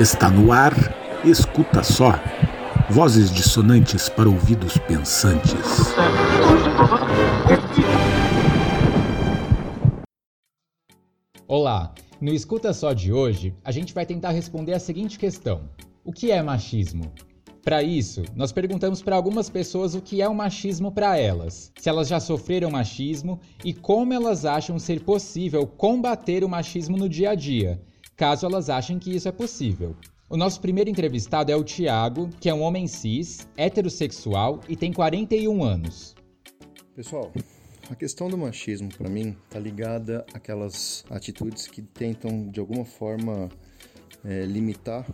Está no ar, escuta só. Vozes dissonantes para ouvidos pensantes. Olá, no Escuta Só de hoje, a gente vai tentar responder a seguinte questão: O que é machismo? Para isso, nós perguntamos para algumas pessoas o que é o machismo para elas, se elas já sofreram machismo e como elas acham ser possível combater o machismo no dia a dia, caso elas achem que isso é possível. O nosso primeiro entrevistado é o Tiago, que é um homem cis, heterossexual e tem 41 anos. Pessoal, a questão do machismo para mim tá ligada àquelas atitudes que tentam de alguma forma é, limitar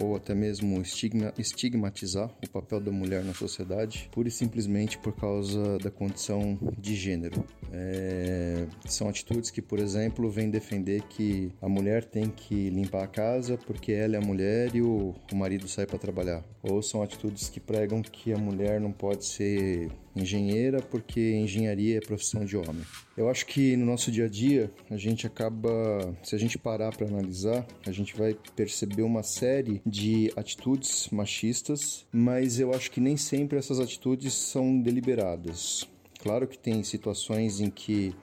ou até mesmo estigma, estigmatizar o papel da mulher na sociedade, pura e simplesmente por causa da condição de gênero. É, são atitudes que, por exemplo, vêm defender que a mulher tem que limpar a casa porque ela é a mulher e o, o marido sai para trabalhar. Ou são atitudes que pregam que a mulher não pode ser engenheira porque engenharia é profissão de homem. Eu acho que no nosso dia a dia a gente acaba, se a gente parar para analisar, a gente vai perceber uma série de atitudes machistas, mas eu acho que nem sempre essas atitudes são deliberadas. Claro que tem situações em que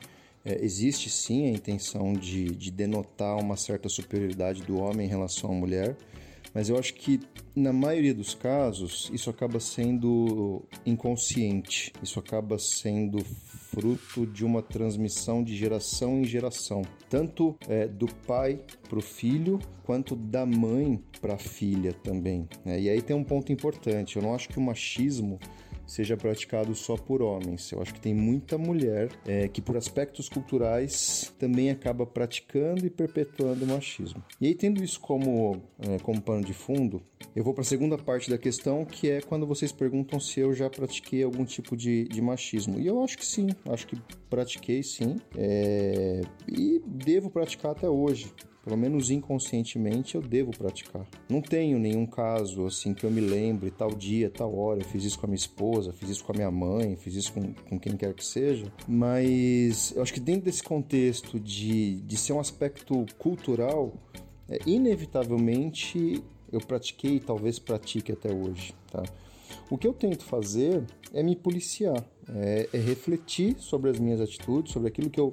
é, existe sim a intenção de, de denotar uma certa superioridade do homem em relação à mulher, mas eu acho que na maioria dos casos isso acaba sendo inconsciente, isso acaba sendo fruto de uma transmissão de geração em geração, tanto é, do pai para o filho quanto da mãe para a filha também. Né? E aí tem um ponto importante: eu não acho que o machismo seja praticado só por homens. Eu acho que tem muita mulher é, que, por aspectos culturais, também acaba praticando e perpetuando o machismo. E aí, tendo isso como, é, como pano de fundo, eu vou para a segunda parte da questão, que é quando vocês perguntam se eu já pratiquei algum tipo de, de machismo. E eu acho que sim, acho que pratiquei sim, é, e devo praticar até hoje pelo menos inconscientemente, eu devo praticar. Não tenho nenhum caso assim que eu me lembre, tal dia, tal hora, eu fiz isso com a minha esposa, fiz isso com a minha mãe, fiz isso com, com quem quer que seja, mas eu acho que dentro desse contexto de, de ser um aspecto cultural, é, inevitavelmente eu pratiquei e talvez pratique até hoje, tá? O que eu tento fazer é me policiar, é, é refletir sobre as minhas atitudes, sobre aquilo que eu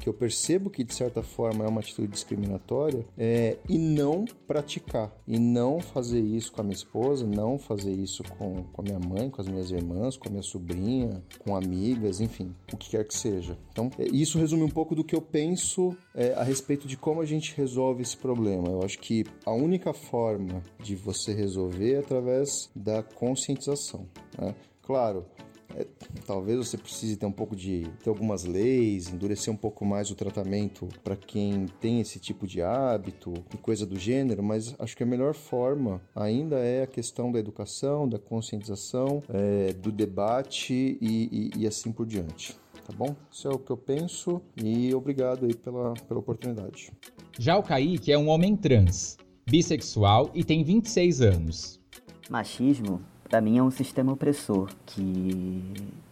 que eu percebo que de certa forma é uma atitude discriminatória, é, e não praticar, e não fazer isso com a minha esposa, não fazer isso com, com a minha mãe, com as minhas irmãs, com a minha sobrinha, com amigas, enfim, o que quer que seja. Então, é, isso resume um pouco do que eu penso é, a respeito de como a gente resolve esse problema. Eu acho que a única forma de você resolver é através da conscientização. Né? Claro, é, talvez você precise ter um pouco de ter algumas leis, endurecer um pouco mais o tratamento para quem tem esse tipo de hábito e coisa do gênero, mas acho que a melhor forma ainda é a questão da educação, da conscientização, é, do debate e, e, e assim por diante tá bom? Isso é o que eu penso e obrigado aí pela, pela oportunidade. Já o Kaique é um homem trans, bissexual e tem 26 anos. Machismo para mim é um sistema opressor que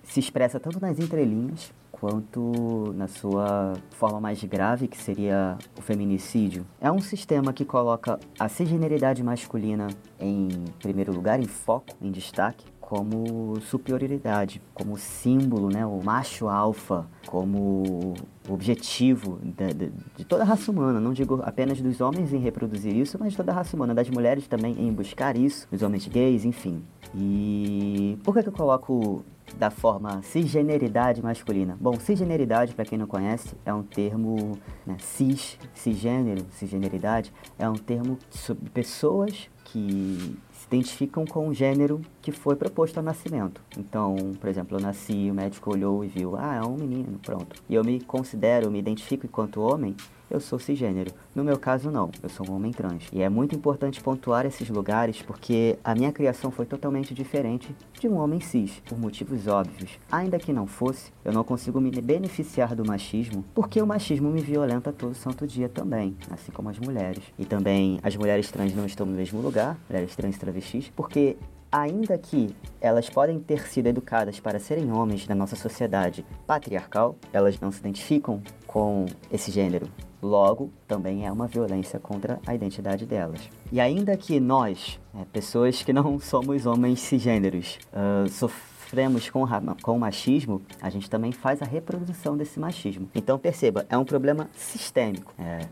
se expressa tanto nas entrelinhas quanto na sua forma mais grave, que seria o feminicídio. É um sistema que coloca a cisgeneridade masculina em primeiro lugar, em foco, em destaque, como superioridade, como símbolo, né, o macho alfa, como objetivo de, de, de, toda a raça humana. Não digo apenas dos homens em reproduzir isso, mas de toda a raça humana, das mulheres também em buscar isso, dos homens gays, enfim. E por que, que eu coloco da forma cisgeneridade masculina? Bom, cisgeneridade, para quem não conhece, é um termo né, cis, cisgênero, cisgeneridade, é um termo sobre pessoas que identificam com o gênero que foi proposto ao nascimento. Então, por exemplo, eu nasci, o médico olhou e viu, ah, é um menino, pronto. E eu me considero, me identifico enquanto homem, eu sou cisgênero. No meu caso, não, eu sou um homem trans. E é muito importante pontuar esses lugares porque a minha criação foi totalmente diferente de um homem cis, por motivos óbvios. Ainda que não fosse, eu não consigo me beneficiar do machismo porque o machismo me violenta todo santo dia também, assim como as mulheres. E também as mulheres trans não estão no mesmo lugar, mulheres trans e travestis, porque ainda que elas podem ter sido educadas para serem homens na nossa sociedade patriarcal, elas não se identificam com esse gênero. Logo, também é uma violência contra a identidade delas. E ainda que nós, é, pessoas que não somos homens cisgêneros, uh, sofremos com, com machismo, a gente também faz a reprodução desse machismo. Então perceba, é um problema sistêmico. É,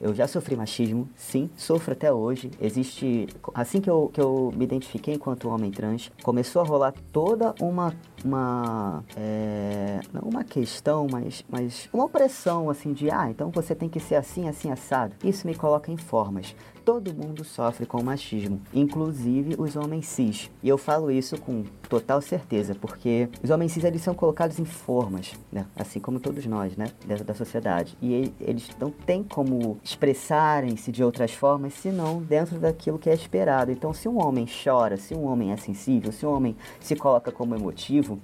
eu já sofri machismo, sim, sofro até hoje. Existe. Assim que eu, que eu me identifiquei enquanto homem trans, começou a rolar toda uma. uma é, não uma questão, mas, mas uma opressão, assim, de ah, então você tem que ser assim, assim, assado. Isso me coloca em formas todo mundo sofre com machismo, inclusive os homens cis. E eu falo isso com total certeza, porque os homens cis eles são colocados em formas, né? assim como todos nós, né, dentro da sociedade. E eles não têm como expressarem-se de outras formas, senão dentro daquilo que é esperado. Então, se um homem chora, se um homem é sensível, se um homem se coloca como emotivo,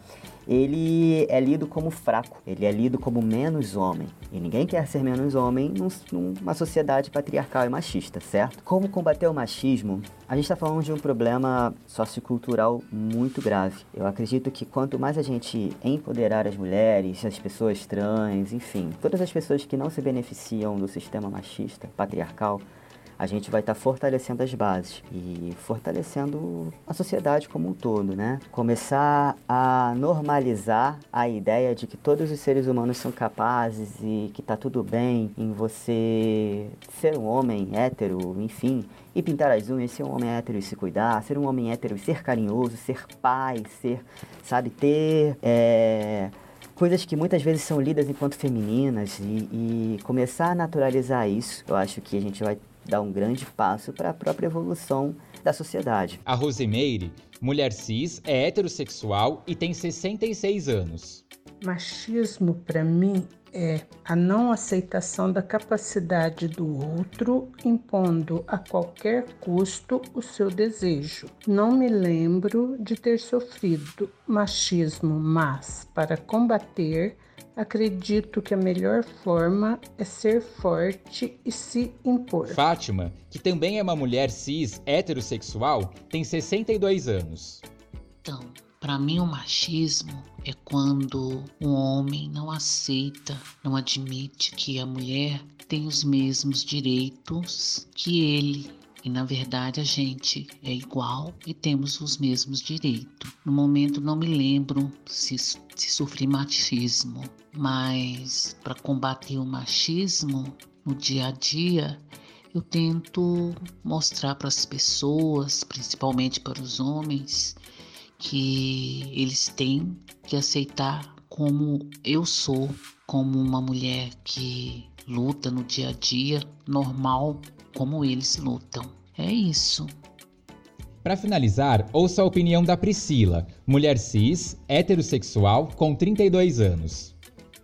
ele é lido como fraco, ele é lido como menos homem. E ninguém quer ser menos homem numa sociedade patriarcal e machista, certo? Como combater o machismo? A gente está falando de um problema sociocultural muito grave. Eu acredito que quanto mais a gente empoderar as mulheres, as pessoas trans, enfim, todas as pessoas que não se beneficiam do sistema machista, patriarcal, a gente vai estar tá fortalecendo as bases e fortalecendo a sociedade como um todo, né? Começar a normalizar a ideia de que todos os seres humanos são capazes e que tá tudo bem em você ser um homem hétero, enfim, e pintar as unhas, ser um homem hétero e se cuidar, ser um homem hétero e ser carinhoso, ser pai, ser, sabe, ter. É coisas que muitas vezes são lidas enquanto femininas e, e, começar a naturalizar isso, eu acho que a gente vai dá um grande passo para a própria evolução da sociedade. A Rosemeire, mulher cis, é heterossexual e tem 66 anos. Machismo, para mim, é a não aceitação da capacidade do outro, impondo a qualquer custo o seu desejo. Não me lembro de ter sofrido machismo, mas para combater acredito que a melhor forma é ser forte e se impor. Fátima, que também é uma mulher cis heterossexual, tem 62 anos. Então, para mim o machismo é quando um homem não aceita, não admite que a mulher tem os mesmos direitos que ele e na verdade a gente é igual e temos os mesmos direitos. No momento não me lembro se, se sofri machismo, mas para combater o machismo no dia a dia, eu tento mostrar para as pessoas, principalmente para os homens, que eles têm que aceitar como eu sou, como uma mulher que luta no dia a dia normal como eles lutam. É isso. Para finalizar, ouça a opinião da Priscila, mulher cis, heterossexual, com 32 anos.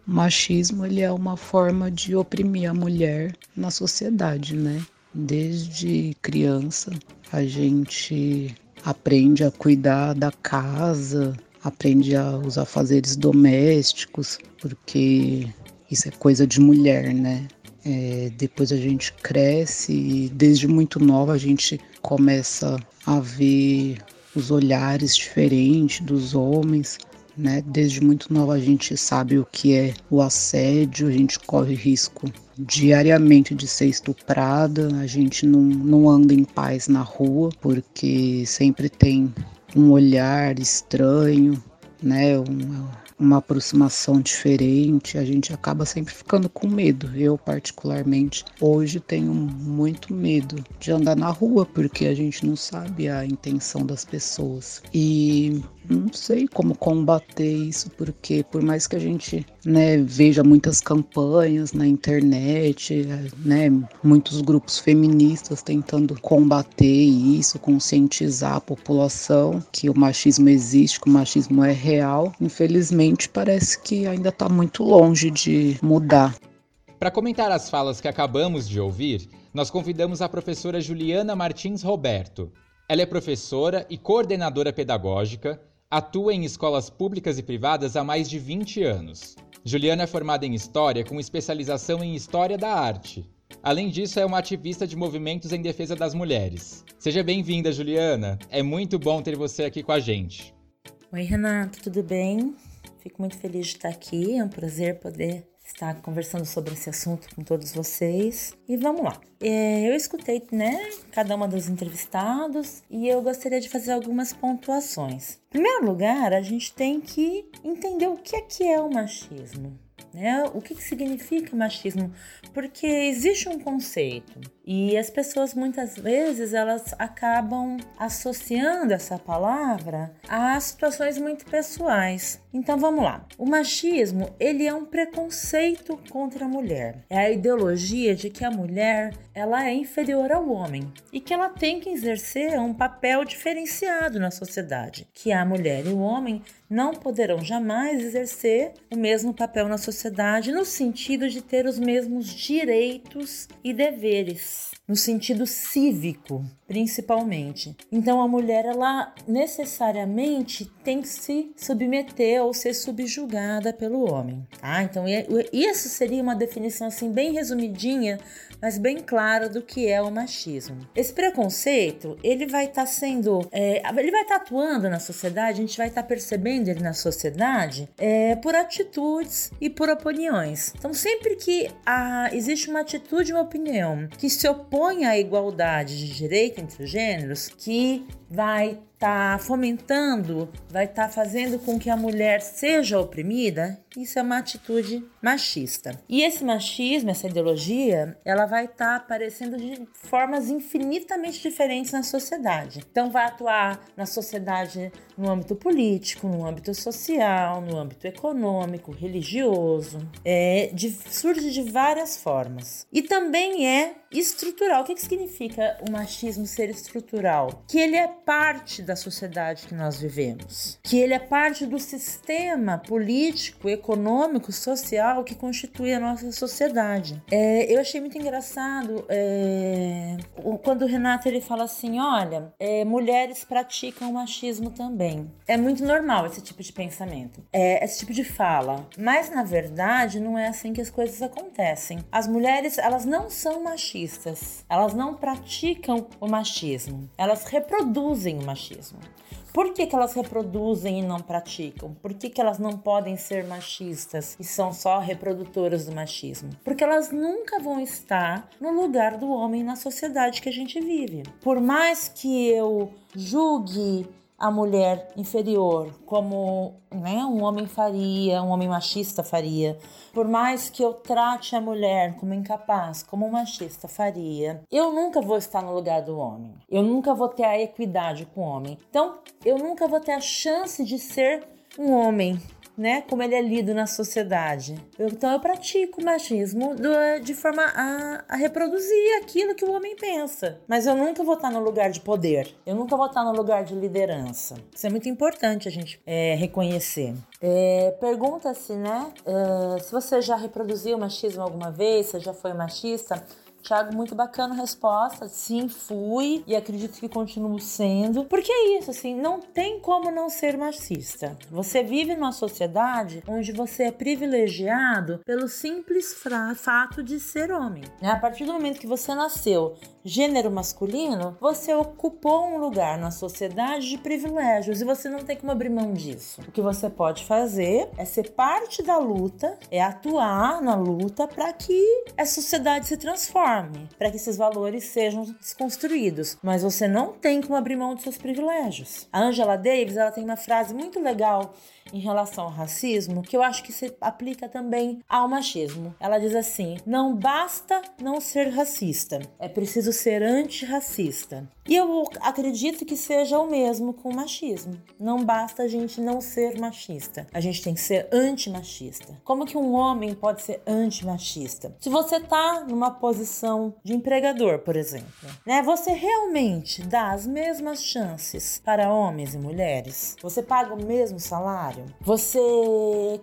Machismo ele é uma forma de oprimir a mulher na sociedade, né? Desde criança a gente aprende a cuidar da casa, aprende a usar fazeres domésticos, porque isso é coisa de mulher, né? É, depois a gente cresce e desde muito nova a gente começa a ver os olhares diferentes dos homens, né? Desde muito nova a gente sabe o que é o assédio, a gente corre risco diariamente de ser estuprada, a gente não, não anda em paz na rua porque sempre tem um olhar estranho, né? Um, uma aproximação diferente, a gente acaba sempre ficando com medo. Eu, particularmente, hoje tenho muito medo de andar na rua, porque a gente não sabe a intenção das pessoas. E não sei como combater isso, porque por mais que a gente né, veja muitas campanhas na internet, né, muitos grupos feministas tentando combater isso, conscientizar a população que o machismo existe, que o machismo é real, infelizmente parece que ainda está muito longe de mudar. Para comentar as falas que acabamos de ouvir, nós convidamos a professora Juliana Martins Roberto. Ela é professora e coordenadora pedagógica, Atua em escolas públicas e privadas há mais de 20 anos. Juliana é formada em História com especialização em História da Arte. Além disso, é uma ativista de movimentos em defesa das mulheres. Seja bem-vinda, Juliana. É muito bom ter você aqui com a gente. Oi, Renato, tudo bem? Fico muito feliz de estar aqui. É um prazer poder estar conversando sobre esse assunto com todos vocês. E vamos lá. É, eu escutei, né, cada uma dos entrevistados e eu gostaria de fazer algumas pontuações. Em primeiro lugar, a gente tem que entender o que é que é o machismo. Né? O que, que significa machismo? Porque existe um conceito e as pessoas muitas vezes elas acabam associando essa palavra a situações muito pessoais. Então vamos lá. O machismo, ele é um preconceito contra a mulher. É a ideologia de que a mulher, ela é inferior ao homem e que ela tem que exercer um papel diferenciado na sociedade, que a mulher e o homem não poderão jamais exercer o mesmo papel na sociedade no sentido de ter os mesmos direitos e deveres no sentido cívico, principalmente. Então a mulher ela necessariamente tem que se submeter ou ser subjugada pelo homem, tá? Então isso seria uma definição assim bem resumidinha, mas bem clara do que é o machismo. Esse preconceito ele vai estar tá sendo, é, ele vai estar tá atuando na sociedade, a gente vai estar tá percebendo ele na sociedade é, por atitudes e por opiniões. Então sempre que existe uma atitude, uma opinião que se opõe à igualdade de direito entre os gêneros, que vai tá fomentando, vai estar tá fazendo com que a mulher seja oprimida, isso é uma atitude machista. E esse machismo, essa ideologia, ela vai estar tá aparecendo de formas infinitamente diferentes na sociedade. Então vai atuar na sociedade no âmbito político, no âmbito social, no âmbito econômico, religioso, é, de, surge de várias formas. E também é estrutural. O que, que significa o machismo ser estrutural? Que ele é parte da sociedade que nós vivemos, que ele é parte do sistema político, econômico, social que constitui a nossa sociedade. É, eu achei muito engraçado é, quando o Renato ele fala assim: olha, é, mulheres praticam machismo também. É muito normal esse tipo de pensamento, é, esse tipo de fala, mas na verdade não é assim que as coisas acontecem. As mulheres elas não são machistas, elas não praticam o machismo, elas reproduzem o machismo. Por que, que elas reproduzem e não praticam? Por que, que elas não podem ser machistas e são só reprodutoras do machismo? Porque elas nunca vão estar no lugar do homem na sociedade que a gente vive. Por mais que eu julgue a mulher inferior, como né, um homem faria, um homem machista faria. Por mais que eu trate a mulher como incapaz, como um machista faria, eu nunca vou estar no lugar do homem. Eu nunca vou ter a equidade com o homem. Então, eu nunca vou ter a chance de ser um homem né, como ele é lido na sociedade. Eu, então eu pratico machismo do, de forma a, a, reproduzir aquilo que o homem pensa. Mas eu nunca vou estar no lugar de poder. Eu nunca vou estar no lugar de liderança. Isso é muito importante a gente é, reconhecer. É, Pergunta-se, né, uh, se você já reproduziu machismo alguma vez, se já foi machista. Tiago, muito bacana a resposta. Sim, fui e acredito que continuo sendo. Porque é isso, assim, não tem como não ser machista. Você vive numa sociedade onde você é privilegiado pelo simples fato de ser homem. Né? A partir do momento que você nasceu gênero masculino, você ocupou um lugar na sociedade de privilégios e você não tem como abrir mão disso. O que você pode fazer é ser parte da luta, é atuar na luta para que a sociedade se transforme, para que esses valores sejam desconstruídos. Mas você não tem como abrir mão dos seus privilégios. A Angela Davis ela tem uma frase muito legal em relação ao racismo que eu acho que se aplica também ao machismo. Ela diz assim: não basta não ser racista, é preciso ser antirracista. E eu acredito que seja o mesmo com o machismo. Não basta a gente não ser machista, a gente tem que ser antimachista. Como que um homem pode ser antimachista? Se você tá numa posição de empregador, por exemplo, né? Você realmente dá as mesmas chances para homens e mulheres? Você paga o mesmo salário? Você,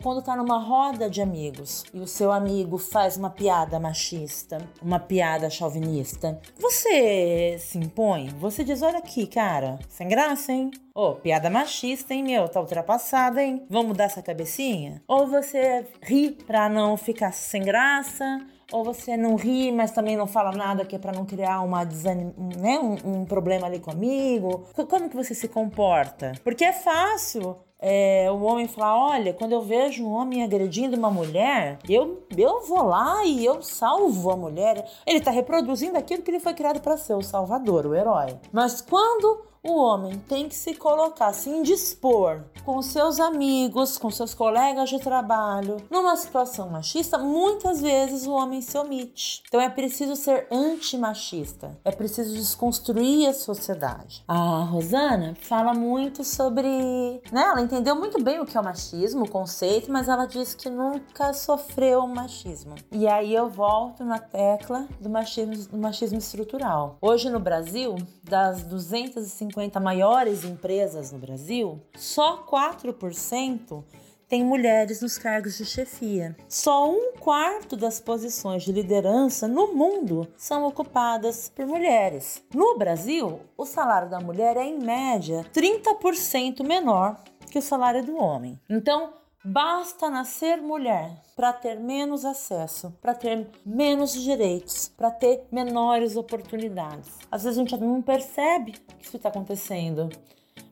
quando tá numa roda de amigos e o seu amigo faz uma piada machista, uma piada chauvinista, você se impõe? Você diz: olha aqui, cara, sem graça, hein? Ô, oh, piada machista, hein, meu? Tá ultrapassada, hein? Vamos mudar essa cabecinha? Ou você ri pra não ficar sem graça? ou você não ri, mas também não fala nada que é para não criar uma desanim... né? Um, um, problema ali comigo? Como que você se comporta? Porque é fácil é, o homem falar: olha, quando eu vejo um homem agredindo uma mulher, eu, eu vou lá e eu salvo a mulher. Ele está reproduzindo aquilo que ele foi criado para ser, o salvador, o herói. Mas quando o homem tem que se colocar, se indispor com seus amigos, com seus colegas de trabalho, numa situação machista, muitas vezes o homem se omite. Então é preciso ser antimachista, é preciso desconstruir a sociedade. A Rosana fala muito sobre. Né, ela entendeu muito bem o que é o machismo, o conceito, mas ela diz que nunca sofreu machismo. E aí eu volto na tecla do machismo, do machismo estrutural. Hoje no Brasil, das 250 50 maiores empresas no Brasil, só 4% tem mulheres nos cargos de chefia. Só um quarto das posições de liderança no mundo são ocupadas por mulheres. No Brasil, o salário da mulher é, em média, 30% menor que o salário do homem. Então, Basta nascer mulher para ter menos acesso, para ter menos direitos, para ter menores oportunidades. Às vezes a gente não percebe que isso está acontecendo.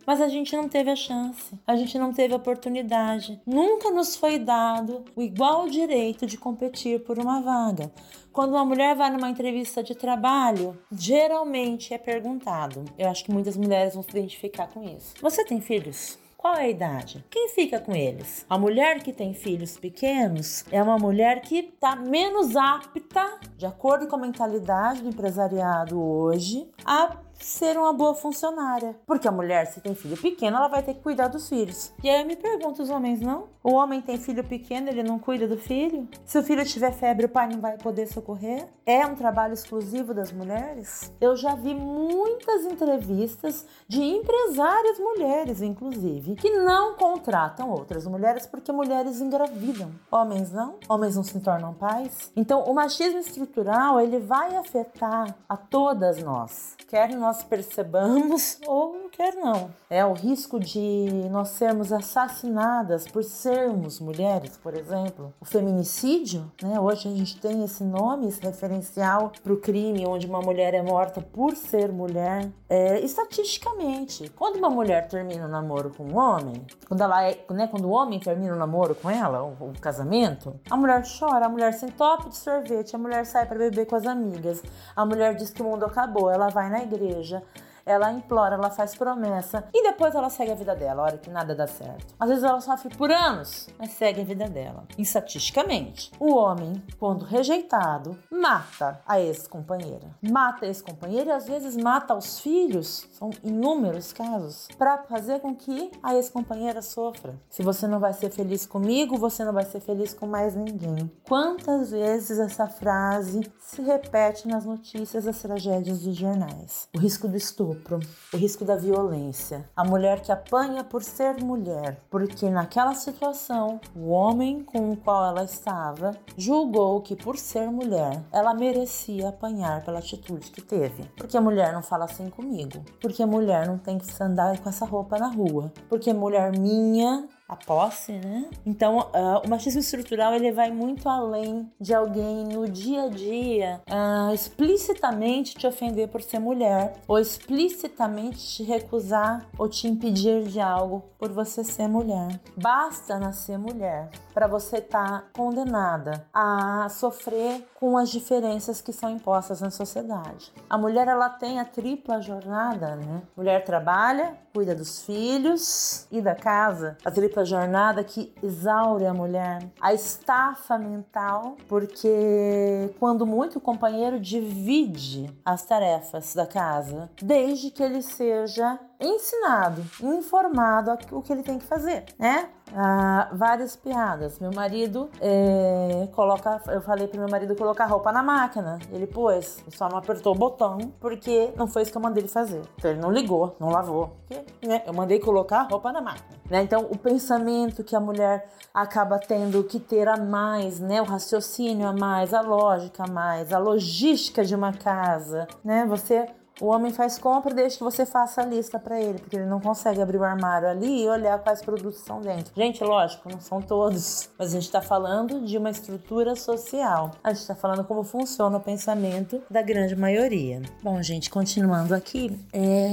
Mas a gente não teve a chance, a gente não teve a oportunidade. Nunca nos foi dado o igual direito de competir por uma vaga. Quando uma mulher vai numa entrevista de trabalho, geralmente é perguntado. Eu acho que muitas mulheres vão se identificar com isso. Você tem filhos? Qual é a idade? Quem fica com eles? A mulher que tem filhos pequenos é uma mulher que está menos apta, de acordo com a mentalidade do empresariado hoje, a ser uma boa funcionária. Porque a mulher, se tem filho pequeno, ela vai ter que cuidar dos filhos. E aí eu me pergunto, os homens não? O homem tem filho pequeno, ele não cuida do filho? Se o filho tiver febre, o pai não vai poder socorrer? É um trabalho exclusivo das mulheres? Eu já vi muitas entrevistas de empresárias mulheres, inclusive, que não contratam outras mulheres porque mulheres engravidam. Homens não? Homens não se tornam pais? Então, o machismo estrutural, ele vai afetar a todas nós. Quer nós nós percebamos ou quer não. É o risco de nós sermos assassinadas por sermos mulheres, por exemplo. O feminicídio, né? Hoje a gente tem esse nome, esse referencial para o crime onde uma mulher é morta por ser mulher. É, estatisticamente, quando uma mulher termina o um namoro com um homem, quando ela é, né, quando o homem termina o um namoro com ela, o, casamento, a mulher chora, a mulher se entope de sorvete, a mulher sai para beber com as amigas, a mulher diz que o mundo acabou, ela vai na igreja igreja, ela implora, ela faz promessa e depois ela segue a vida dela, hora que nada dá certo. Às vezes ela sofre por anos, mas segue a vida dela. estatisticamente, o homem, quando rejeitado, mata a ex-companheira. Mata a ex-companheira e às vezes mata os filhos, são inúmeros casos, para fazer com que a ex-companheira sofra. Se você não vai ser feliz comigo, você não vai ser feliz com mais ninguém. Quantas vezes essa frase se repete nas notícias das tragédias dos jornais? O risco do estupro estupro, o risco da violência, a mulher que apanha por ser mulher, porque naquela situação o homem com o qual ela estava julgou que por ser mulher ela merecia apanhar pela atitude que teve. Porque a mulher não fala assim comigo, porque a mulher não tem que andar com essa roupa na rua, porque mulher minha a posse, né? Então, uh, o machismo estrutural ele vai muito além de alguém no dia a dia uh, explicitamente te ofender por ser mulher ou explicitamente te recusar ou te impedir de algo por você ser mulher. Basta nascer mulher para você estar tá condenada a sofrer com as diferenças que são impostas na sociedade. A mulher ela tem a tripla jornada, né? Mulher trabalha, cuida dos filhos e da casa. A tripla jornada que exaure a mulher. A estafa mental, porque quando muito o companheiro divide as tarefas da casa, desde que ele seja ensinado, informado o que ele tem que fazer, né? Ah, várias piadas. Meu marido é, coloca, eu falei pro meu marido colocar roupa na máquina. Ele pôs, só não apertou o botão porque não foi isso que eu mandei ele fazer. Então ele não ligou, não lavou. Porque, né, eu mandei colocar roupa na máquina. Né? Então o pensamento que a mulher acaba tendo que ter a mais, né? O raciocínio a mais, a lógica a mais, a logística de uma casa, né? Você O homem faz compra, deixa que você faça a lista para ele, porque ele não consegue abrir o armário ali e olhar quais produtos estão dentro. Gente, lógico, não são todos, mas a gente está falando de uma estrutura social. A gente está falando como funciona o pensamento da grande maioria. Bom, gente, continuando aqui, é...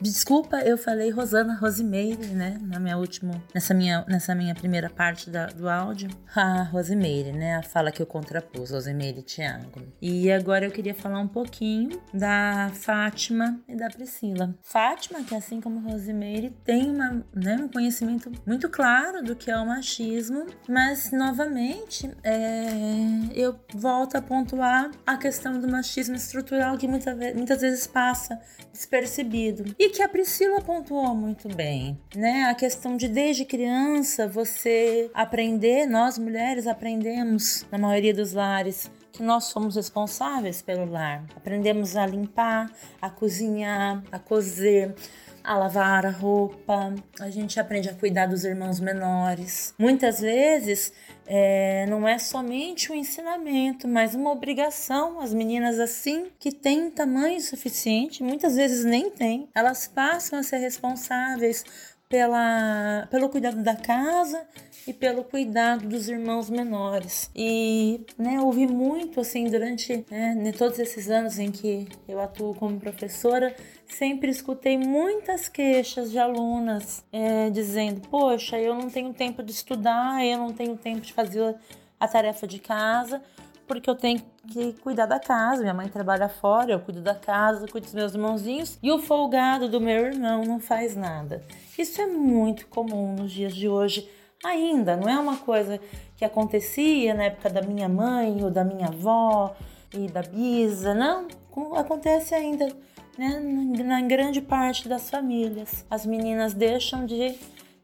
desculpa, eu falei Rosana Rosemeire, né, na minha última, nessa minha, nessa minha primeira parte da, do áudio. A Rosemeire, né, a fala que eu contrapus, Rosemeire e Tiago. E agora eu queria falar um pouquinho da Fátima e da Priscila. Fátima, que assim como Rosemeire, tem uma, né, um conhecimento muito claro do que é o machismo, mas novamente é, eu volto a pontuar a questão do machismo estrutural que muita, muitas vezes passa despercebido e que a Priscila pontuou muito bem, né? A questão de desde criança você aprender, nós mulheres aprendemos na maioria dos lares que nós somos responsáveis pelo lar. Aprendemos a limpar, a cozinhar, a cozer, a lavar a roupa, a gente aprende a cuidar dos irmãos menores. Muitas vezes é, não é somente um ensinamento, mas uma obrigação. As meninas, assim, que têm tamanho suficiente, muitas vezes nem têm, elas passam a ser responsáveis pela, pelo cuidado da casa e pelo cuidado dos irmãos menores. E né, ouvi muito assim durante né, todos esses anos em que eu atuo como professora, sempre escutei muitas queixas de alunas é, dizendo: Poxa, eu não tenho tempo de estudar, eu não tenho tempo de fazer a tarefa de casa porque eu tenho que cuidar da casa. Minha mãe trabalha fora, eu cuido da casa, cuido dos meus irmãozinhos e o folgado do meu irmão não faz nada. Isso é muito comum nos dias de hoje. Ainda não é uma coisa que acontecia na época da minha mãe ou da minha avó e da bisa, não. Acontece ainda né, na grande parte das famílias. As meninas deixam de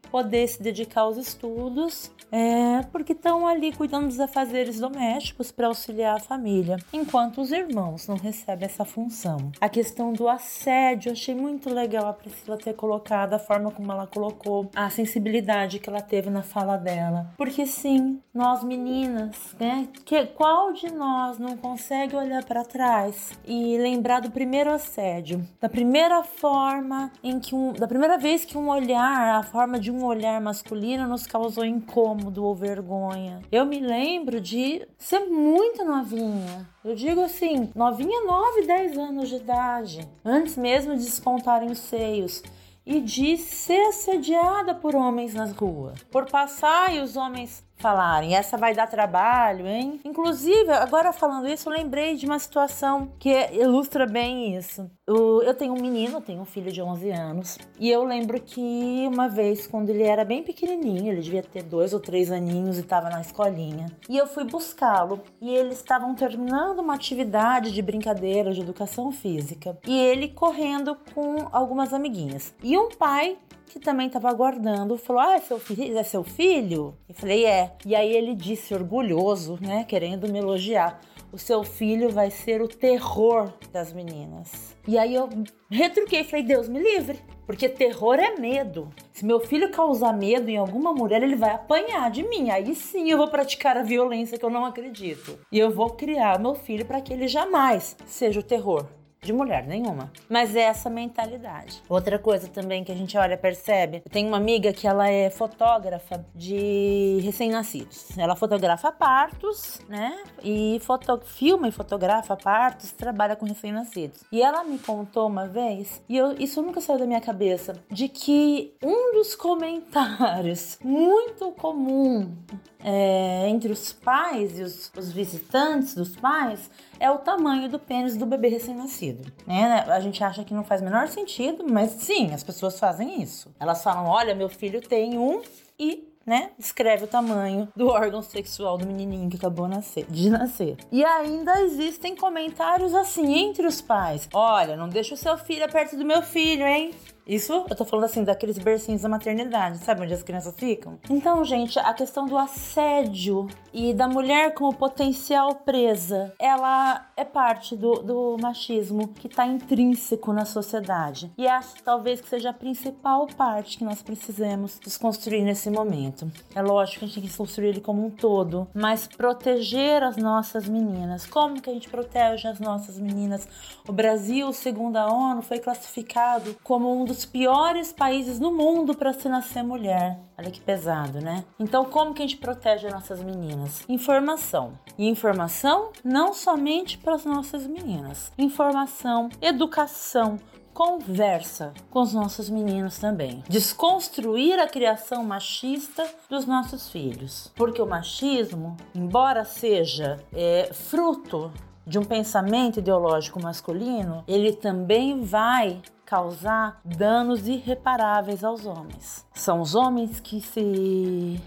poder se dedicar aos estudos é, porque estão ali cuidando dos afazeres domésticos para auxiliar a família, enquanto os irmãos não recebem essa função. A questão do assédio, achei muito legal a Priscila ter colocado a forma como ela colocou, a sensibilidade que ela teve na fala dela. Porque sim, nós meninas, né? Que, qual de nós não consegue olhar para trás e lembrar do primeiro assédio, da primeira forma em que um, da primeira vez que um olhar, a forma de um olhar masculino nos causou incômodo incômodo ou vergonha. Eu me lembro de ser muito novinha. Eu digo assim, novinha, 9, 10 anos de idade. Antes mesmo de despontarem os seios e de ser assediada por homens nas ruas. Por passar e os homens falarem, essa vai dar trabalho, hein? Inclusive, agora falando isso, eu lembrei de uma situação que ilustra bem isso. Eu tenho um menino, tenho um filho de 11 anos, e eu lembro que uma vez, quando ele era bem pequenininho, ele devia ter dois ou três aninhos e estava na escolinha, e eu fui buscá-lo, e eles estavam terminando uma atividade de brincadeira, de educação física, e ele correndo com algumas amiguinhas. E um pai que também estava aguardando, falou: Ah, é seu filho? É seu filho? Eu falei: É. E aí ele disse, orgulhoso, né, querendo me elogiar: O seu filho vai ser o terror das meninas. E aí eu retruquei, falei: Deus me livre. Porque terror é medo. Se meu filho causar medo em alguma mulher, ele vai apanhar de mim. Aí sim eu vou praticar a violência que eu não acredito. E eu vou criar meu filho para que ele jamais seja o terror de mulher nenhuma. Mas é essa mentalidade. Outra coisa também que a gente olha percebe, eu tenho uma amiga que ela é fotógrafa de recém-nascidos. Ela fotografa partos, né? E foto, filma e fotografa partos, trabalha com recém-nascidos. E ela me contou uma vez, e eu, isso nunca saiu da minha cabeça, de que um dos comentários muito comum é, entre os pais e os, os visitantes dos pais é o tamanho do pênis do bebê recém-nascido. Né? A gente acha que não faz o menor sentido, mas sim, as pessoas fazem isso. Elas falam: olha, meu filho tem um e né? Escreve o tamanho do órgão sexual do menininho que acabou nascer, de nascer. E ainda existem comentários assim entre os pais: Olha, não deixa o seu filho perto do meu filho, hein? Isso eu tô falando assim daqueles bercinhos da maternidade, sabe onde as crianças ficam? Então, gente, a questão do assédio e da mulher como potencial presa, ela é parte do, do machismo que tá intrínseco na sociedade. E acho talvez que seja a principal parte que nós precisamos desconstruir nesse momento. É lógico que a gente tem que construir ele como um todo, mas proteger as nossas meninas. Como que a gente protege as nossas meninas? O Brasil, segundo a ONU, foi classificado como um dos piores países no mundo para se nascer mulher. Olha que pesado, né? Então, como que a gente protege as nossas meninas? Informação. E informação não somente para as nossas meninas. Informação, educação, conversa com os nossos meninos também. Desconstruir a criação machista dos nossos filhos. Porque o machismo, embora seja é, fruto de um pensamento ideológico masculino, ele também vai causar danos irreparáveis aos homens. São os homens que se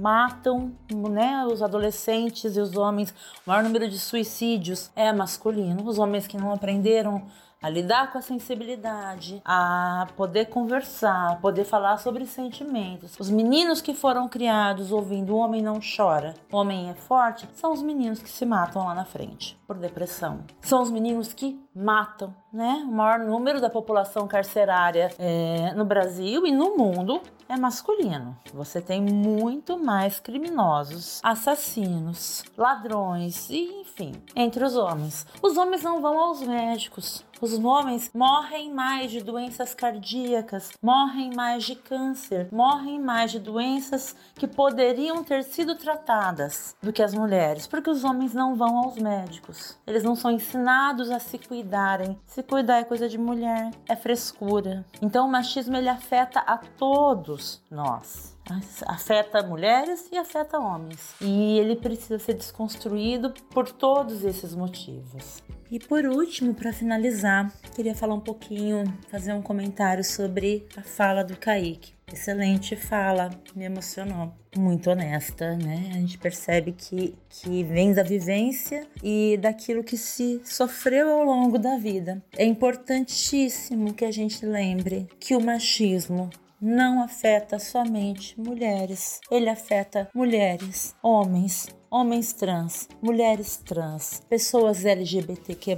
matam, né? Os adolescentes e os homens, o maior número de suicídios é masculino. Os homens que não aprenderam a lidar com a sensibilidade, a poder conversar, poder falar sobre sentimentos. Os meninos que foram criados ouvindo o homem não chora, o homem é forte, são os meninos que se matam lá na frente por depressão. São os meninos que matam, né? O maior número da população carcerária é, no Brasil e no mundo é masculino. Você tem muito mais criminosos, assassinos, ladrões e enfim, entre os homens. Os homens não vão aos médicos. Os homens morrem mais de doenças cardíacas, morrem mais de câncer, morrem mais de doenças que poderiam ter sido tratadas do que as mulheres, porque os homens não vão aos médicos. Eles não são ensinados a se cuidarem. Se cuidar é coisa de mulher, é frescura. Então o machismo ele afeta a todos nós afeta mulheres e afeta homens. E ele precisa ser desconstruído por todos esses motivos. E por último, para finalizar, queria falar um pouquinho, fazer um comentário sobre a fala do Kaique. Excelente fala, me emocionou. Muito honesta, né? A gente percebe que, que vem da vivência e daquilo que se sofreu ao longo da vida. É importantíssimo que a gente lembre que o machismo não afeta somente mulheres, ele afeta mulheres, homens, homens trans, mulheres trans, pessoas LGBTQ+.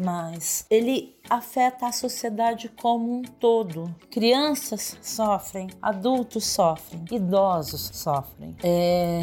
Ele afeta a sociedade como um todo. Crianças sofrem, adultos sofrem, idosos sofrem. É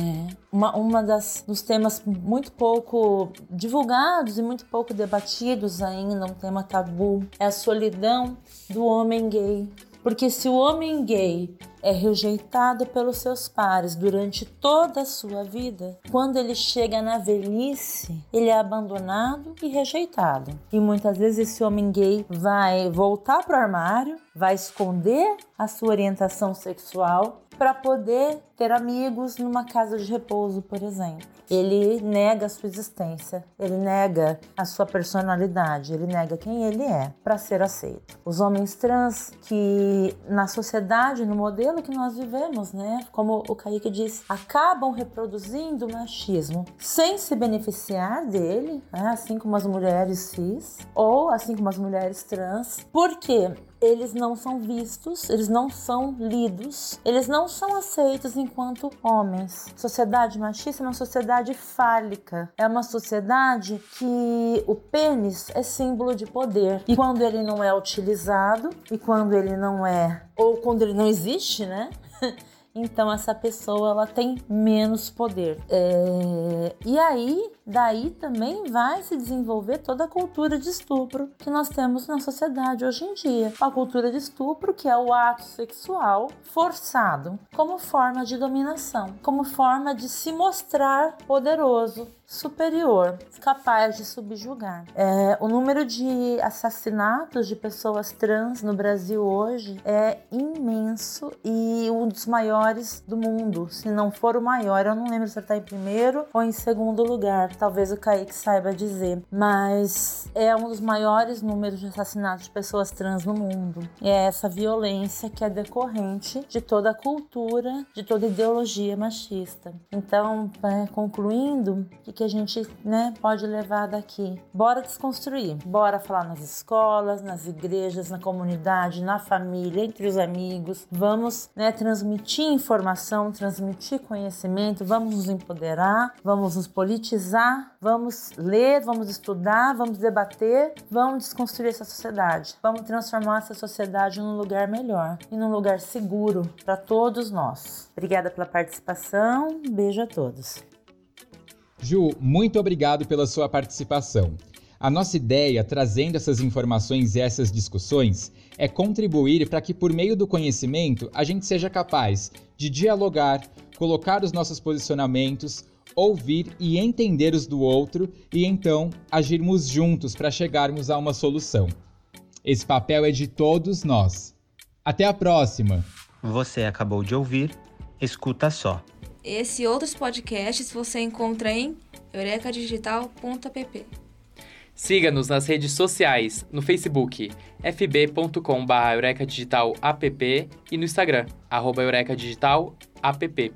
uma, uma das dos temas muito pouco divulgados e muito pouco debatidos ainda, um tema tabu, é a solidão do homem gay. Porque se o homem gay é rejeitado pelos seus pares durante toda a sua vida, quando ele chega na velhice, ele é abandonado e rejeitado. E muitas vezes esse homem gay vai voltar para o armário, vai esconder a sua orientação sexual para poder ter amigos numa casa de repouso, por exemplo. Ele nega a sua existência, ele nega a sua personalidade, ele nega quem ele é para ser aceito. Os homens trans que na sociedade, no modelo que nós vivemos, né, como o Kaique disse, acabam reproduzindo o machismo sem se beneficiar dele, né, assim como as mulheres cis ou assim como as mulheres trans, porque eles não são vistos, eles não são lidos, eles não são aceitos enquanto homens. Sociedade machista é uma sociedade fálica, é uma sociedade que o pênis é símbolo de poder e quando ele não é utilizado e quando ele não é ou quando ele não existe, né? então essa pessoa ela tem menos poder. É... E aí, daí também vai se desenvolver toda a cultura de estupro que nós temos na sociedade hoje em dia. A cultura de estupro, que é o ato sexual forçado como forma de dominação, como forma de se mostrar poderoso, superior, capaz de subjugar. É, o número de assassinatos de pessoas trans no Brasil hoje é imenso e um dos maiores do mundo. Se não for o maior, eu não lembro se está em primeiro ou em segundo lugar. Talvez o Kaique saiba dizer, mas é um dos maiores números de assassinatos de pessoas trans no mundo. E é essa violência que é decorrente de toda a cultura, de toda a ideologia machista. Então, é, concluindo, o que a gente né, pode levar daqui? Bora desconstruir, bora falar nas escolas, nas igrejas, na comunidade, na família, entre os amigos. Vamos né, transmitir informação, transmitir conhecimento, vamos nos empoderar, vamos nos politizar, vamos ler, vamos estudar, vamos debater, vamos desconstruir essa sociedade. Vamos transformar essa sociedade num lugar melhor e num lugar seguro para todos nós. Obrigada pela participação, beijo a todos. Ju, muito obrigado pela sua participação. A nossa ideia, trazendo essas informações e essas discussões, é contribuir para que, por meio do conhecimento, a gente seja capaz de dialogar, colocar os nossos posicionamentos, ouvir e entender os do outro e então agirmos juntos para chegarmos a uma solução. Esse papel é de todos nós. Até a próxima! Você acabou de ouvir Escuta Só. Esse e outros podcasts você encontra em eurecadigital.app. Siga-nos nas redes sociais, no Facebook, fb.com.br eurecadigital app e no Instagram, arroba eurecadigital app.